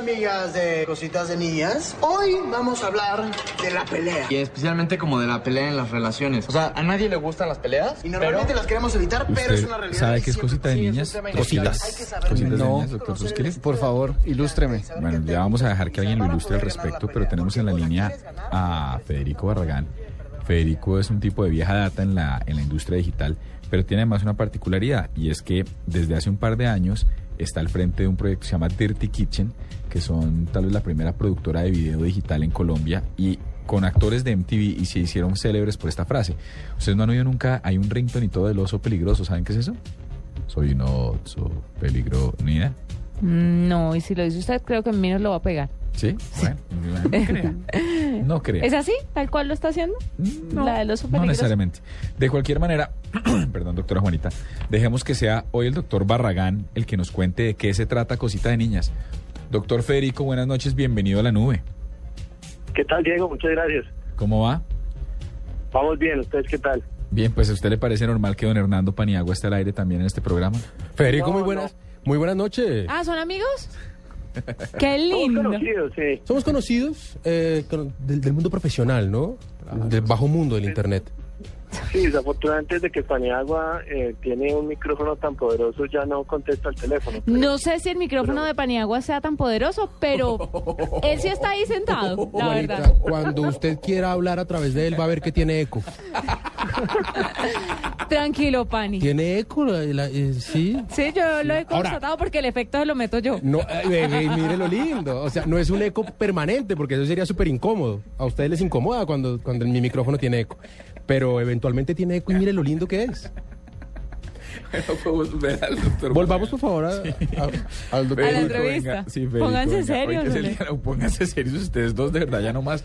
Amigas de Cositas de Niñas. Hoy vamos a hablar de la pelea. Y especialmente como de la pelea en las relaciones. O sea, a nadie le gustan las peleas. Y normalmente las queremos evitar, pero es una realidad. ¿Sabe qué es cosita de niñas? Cositas. Hay que saber Cositas de pelear. niñas, doctor Susqueles. Por favor, ilústreme. Bueno, ya vamos a dejar que alguien lo ilustre al respecto, pero tenemos en la línea a Federico Barragán. Federico es un tipo de vieja data en la, en la industria digital, pero tiene además una particularidad y es que desde hace un par de años está al frente de un proyecto que se llama Dirty Kitchen, que son tal vez la primera productora de video digital en Colombia y con actores de MTV y se hicieron célebres por esta frase. Ustedes no han oído nunca, hay un ringtone y todo del oso peligroso, ¿saben qué es eso? Soy un oso peligroso, ni idea. Mm, No, y si lo dice usted, creo que a mí no lo va a pegar. ¿Sí? Bueno, no crea. No crea. ¿Es así? ¿Tal cual lo está haciendo? No, La del oso no peligroso. necesariamente. De cualquier manera, perdón, doctora Juanita, dejemos que sea hoy el doctor Barragán el que nos cuente de qué se trata Cosita de Niñas. Doctor Federico, buenas noches, bienvenido a la nube. ¿Qué tal, Diego? Muchas gracias. ¿Cómo va? Vamos bien, ¿ustedes qué tal? Bien, pues a usted le parece normal que don Hernando Paniagua esté al aire también en este programa. Federico, No, muy buenas, muy buenas noches. Ah, ¿son amigos? Qué Somos lindo. conocidos, sí. Somos conocidos eh, con- del, del mundo profesional, ¿no? Del bajo mundo del Internet. Sí, desafortunadamente desde que Paniagua eh, tiene un micrófono tan poderoso ya no contesta el teléfono. pero- No sé si el micrófono de Paniagua sea tan poderoso, pero él sí está ahí sentado, la Juanita, verdad. cuando usted quiera hablar a través de él va a ver que tiene eco. Tranquilo, Pani. ¿Tiene eco? La- la- eh, sí. Sí, yo lo he Ahora- constatado porque el efecto se lo meto yo. No, eh, eh, mire lo lindo. O sea, no es un eco permanente porque eso sería súper incómodo. A ustedes les incomoda cuando, cuando mi micrófono tiene eco. Pero eventualmente tiene eco y mire lo lindo que es. Volvamos por favor a- a- al doctor. A la Federico, entrevista. venga. Sí, Federico, Pónganse venga. serios, Hoy que es el ¿no? día- no, pónganse serios ustedes dos, de verdad, ya nomás.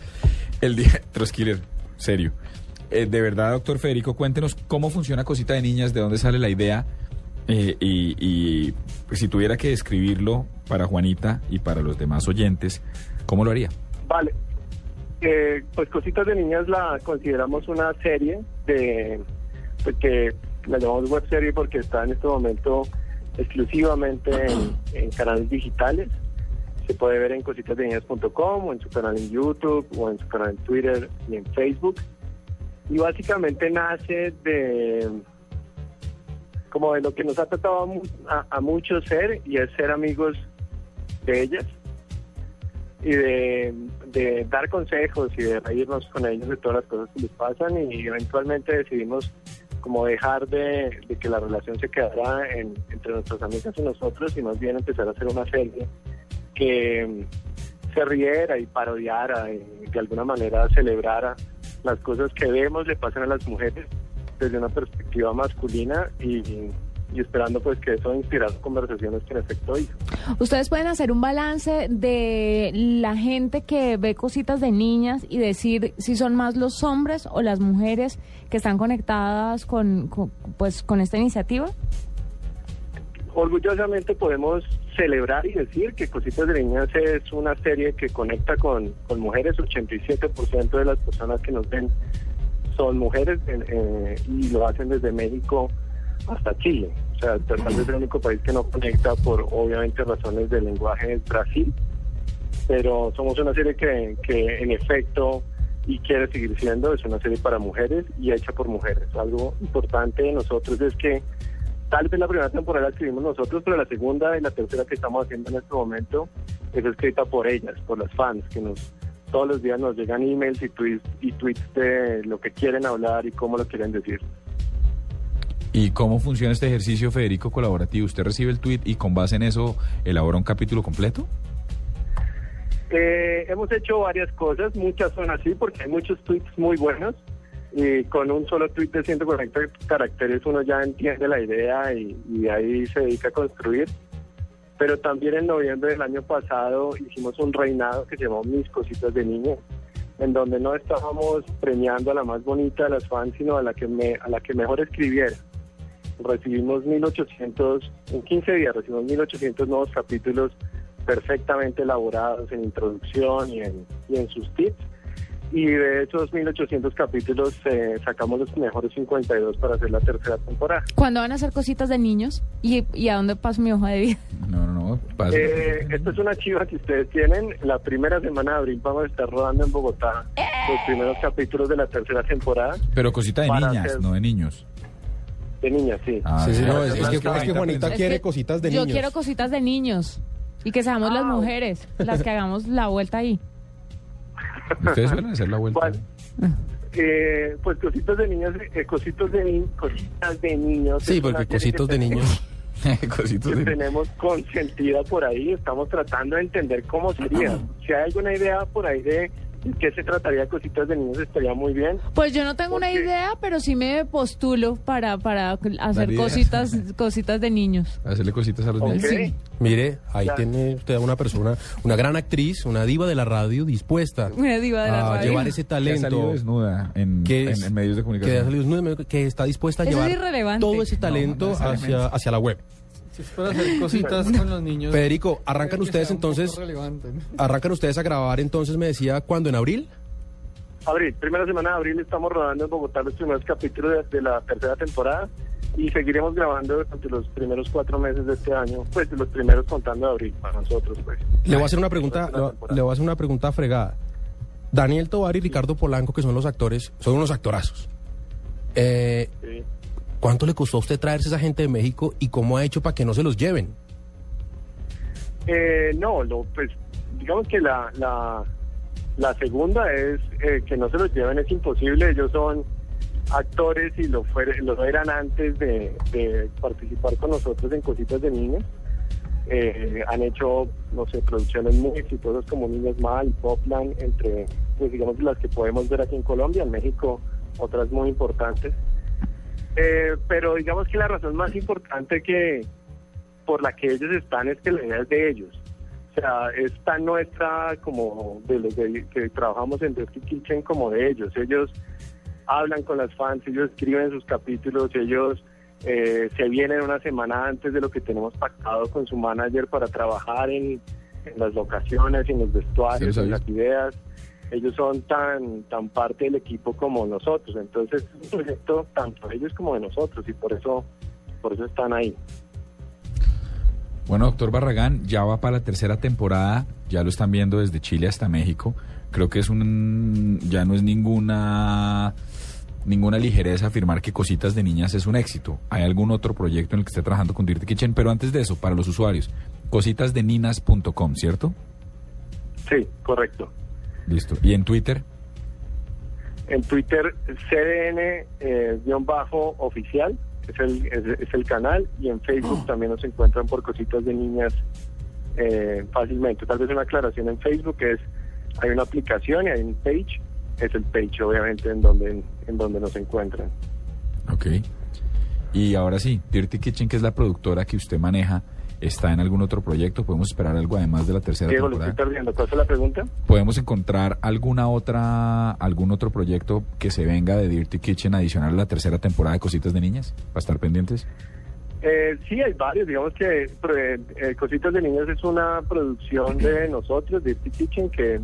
El día. Troskiller, serio. Eh, de verdad, doctor Federico, cuéntenos cómo funciona Cosita de Niñas, de dónde sale la idea. eh, y y, pues, si tuviera que describirlo para Juanita y para los demás oyentes, ¿cómo lo haría? Vale. Eh, pues Cositas de Niñas la consideramos una serie de pues que la llamamos web serie porque está en este momento exclusivamente en, canales digitales. Se puede ver en cositasdeniñas.com o en su canal en YouTube o en su canal en Twitter y en Facebook. Y básicamente nace de como de lo que nos ha tratado a- a muchos ser y es ser amigos de ellas y de, dar consejos y de reírnos con ellos de todas las cosas que les pasan y eventualmente decidimos como dejar de, de que la relación se quedara en- entre nuestras amigas y nosotros y más bien empezar a hacer una serie que mm, se riera y parodiara y de alguna manera celebrara las cosas que vemos le pasan a las mujeres desde una perspectiva masculina y, y esperando pues que eso inspirara conversaciones que en efecto hizo. Ustedes pueden hacer un balance de la gente que ve cositas de niñas y decir si son más los hombres o las mujeres que están conectadas con, con, pues con esta iniciativa. orgullosamente podemos celebrar y decir que Cositas de Niñas es una serie que conecta con, con mujeres. 87% de las personas que nos ven son mujeres en- eh, y lo hacen desde México hasta Chile. O sea, tal vez el único país que no conecta por obviamente razones de lenguaje es Brasil. Pero somos una serie que, que en efecto y quiere seguir siendo, es una serie para mujeres y hecha por mujeres. Algo importante de nosotros es que tal vez la primera temporada la escribimos nosotros, pero la segunda y la tercera que estamos haciendo en este momento es escrita por ellas, por las fans, que nos todos los días nos llegan emails y tweets, y tweets de lo que quieren hablar y cómo lo quieren decir. ¿Y cómo funciona este ejercicio, Federico, colaborativo? ¿Usted recibe el tweet y con base en eso elabora un capítulo completo? Eh, hemos hecho varias cosas, muchas son así porque hay muchos tweets muy buenos y con un solo tweet de 140 caracteres uno ya entiende la idea y, ahí se dedica a construir. Pero también en noviembre del año pasado hicimos un reinado que se llamó Mis Cositas de Niño, en donde no estábamos premiando a la más bonita de las fans, sino a la que, me, a la que mejor escribiera. Recibimos 1800, en 15 días recibimos 1800 nuevos capítulos perfectamente elaborados en introducción y en, y en sus tips. Y de esos 1800 capítulos eh, sacamos los mejores 52 para hacer la tercera temporada. ¿Cuándo van a hacer cositas de niños? ¿Y, y a dónde paso mi hoja de vida? No, no, no. pasa. Eh, esto es una chiva que ustedes tienen. La primera semana de abril vamos a estar rodando en Bogotá los primeros capítulos de la tercera temporada. Pero cosita de niñas, hacer- no de niños. De niñas, sí. Ah, Sí, sí, no, es, es que, Juanita es que Juanita quiere que cositas de Yo niños. quiero cositas de niños. Y que seamos las Ah. mujeres las que hagamos la vuelta ahí. ¿Ustedes suelen hacer la vuelta? ¿Cuál? Eh, pues cositas de niños, eh, cositos de ni- cositas de niños. Sí, porque cositos de niños. Cositos que de tenemos consentida por ahí, estamos tratando de entender cómo sería. Si hay alguna idea por ahí de qué se trataría de cositas de niños, estaría muy bien. Pues yo no tengo una idea, pero sí me postulo para, para hacer cositas, cositas de niños. Hacerle cositas a los niños. Sí. Mire, ahí Ya. tiene usted a una persona, una gran actriz, una diva de la radio dispuesta Una diva de la a radio. llevar ese Que ha salido talento desnuda en, que, en- es- en medios de que, ha comunicación. salido desnuda, que está dispuesta a Eso llevar todo ese talento No, no necesariamente. hacia, hacia la web. Si es para hacer cositas con los niños. Federico, arrancan ustedes entonces, arrancan ustedes a grabar entonces, me decía, ¿cuándo? ¿En abril? Abril, primera semana de abril estamos rodando en Bogotá los primeros capítulos de, de la tercera temporada y seguiremos grabando durante los primeros cuatro meses de este año, pues los primeros contando de abril para nosotros, pues. Le voy a hacer una pregunta, le voy a hacer una pregunta fregada. Daniel Tovar y Ricardo Polanco, que son los actores, son unos actorazos. Eh, Sí. ¿Cuánto le costó a usted traerse esa gente de México y cómo ha hecho para que no se los lleven? Eh, no, lo, pues digamos que la, la, la segunda es eh, que no se los lleven, es imposible. Ellos son actores y lo, fuere- lo eran antes de, de participar con nosotros en Cositas de Niños. Eh, han hecho, no sé, producciones muy exitosas como Niños Mal, Popland, entre, pues, digamos, las que podemos ver aquí en Colombia, en México, otras muy importantes. Eh, pero digamos que la razón más importante que por la que ellos están es que la idea es de ellos. O sea, es tan nuestra como de los de- que trabajamos en Dirty Kitchen como de ellos. Ellos hablan con las fans, ellos escriben sus capítulos, ellos eh, se vienen una semana antes de lo que tenemos pactado con su manager para trabajar en, en las locaciones, en los vestuarios, en las ideas. Ellos son tan, tan parte del equipo como nosotros. Entonces, es un proyecto tanto de ellos como de nosotros y por eso, por eso están ahí. Bueno, doctor Barragán, ya va para la tercera temporada, ya lo están viendo desde Chile hasta México. Creo que es un, ya no es ninguna, ninguna ligereza afirmar que Cositas de Niñas es un éxito. ¿Hay algún otro proyecto en el que esté trabajando con Dirty Kitchen? Pero antes de eso, para los usuarios, cositasdeninas.com, ¿cierto? Sí, correcto. Listo. ¿Y en Twitter? En Twitter, CDN-oficial es el, es, es el canal y en Facebook también nos encuentran por cositas de niñas eh, fácilmente. Tal vez una aclaración en Facebook es, hay una aplicación y hay un page, es el page obviamente en donde, en donde nos encuentran. Ok. Y ahora sí, Dirty Kitchen, que es la productora que usted maneja, ¿está en algún otro proyecto? ¿Podemos esperar algo además de la tercera Diego, lo temporada? estoy perdiendo. ¿Cuál es la pregunta? ¿Podemos encontrar alguna otra, algún otro proyecto que se venga de Dirty Kitchen adicional a la tercera temporada de Cositas de Niñas? ¿Para estar pendientes? Eh, sí, hay varios. Digamos que eh, eh, Cositas de Niños es una producción de nosotros, Dirty Kitchen, que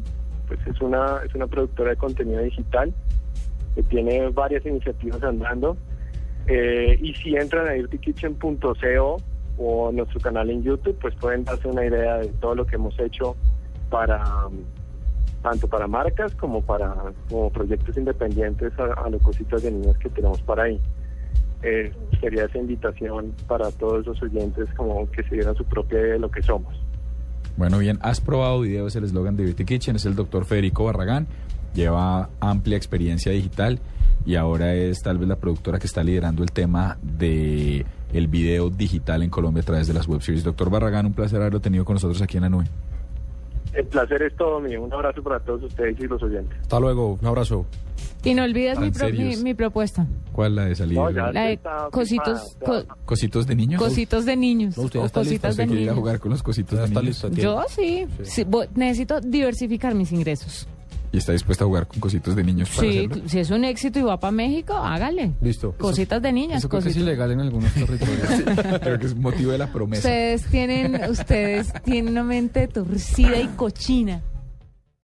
pues es una, es una productora de contenido digital que tiene varias iniciativas andando. Eh, y si entran a dirtykitchen.co o nuestro canal en YouTube, pues pueden darse una idea de todo lo que hemos hecho para um, tanto para marcas como para como proyectos independientes a, a las cositas de niños que tenemos para ahí. eh, sería esa invitación para todos los oyentes como que se dieran su propia idea de lo que somos. Bueno, bien, has probado video, es el eslogan de Beauty Kitchen, es el doctor Federico Barragán, lleva amplia experiencia digital y ahora es tal vez la productora que está liderando el tema de el video digital en Colombia a través de las web series. Doctor Barragán, un placer haberlo tenido con nosotros aquí en la nube. El placer es todo mío. Un abrazo para todos ustedes y los oyentes. Hasta luego, un abrazo. Y no olvides mi, ¿En pro- mi, mi propuesta. ¿Cuál la de salir? No, ya. La de cositos, co- ¿Cositos de niños? cositos de niños. No, usted ya está listo, cositas ¿Usted de quiere ir a niños. jugar con los cositos Ya de está niños? listo. tiene. Yo sí. Sí, bo- necesito diversificar mis ingresos. ¿Y está dispuesta a jugar con cositos de niños para Sí, hacerlo? si es un éxito y va para México, hágale. Listo. Cositas de niñas. Eso creo que es cositas. ilegal en algunos territorios. Creo que es motivo de la promesa. Ustedes tienen, ustedes tienen una mente torcida y cochina.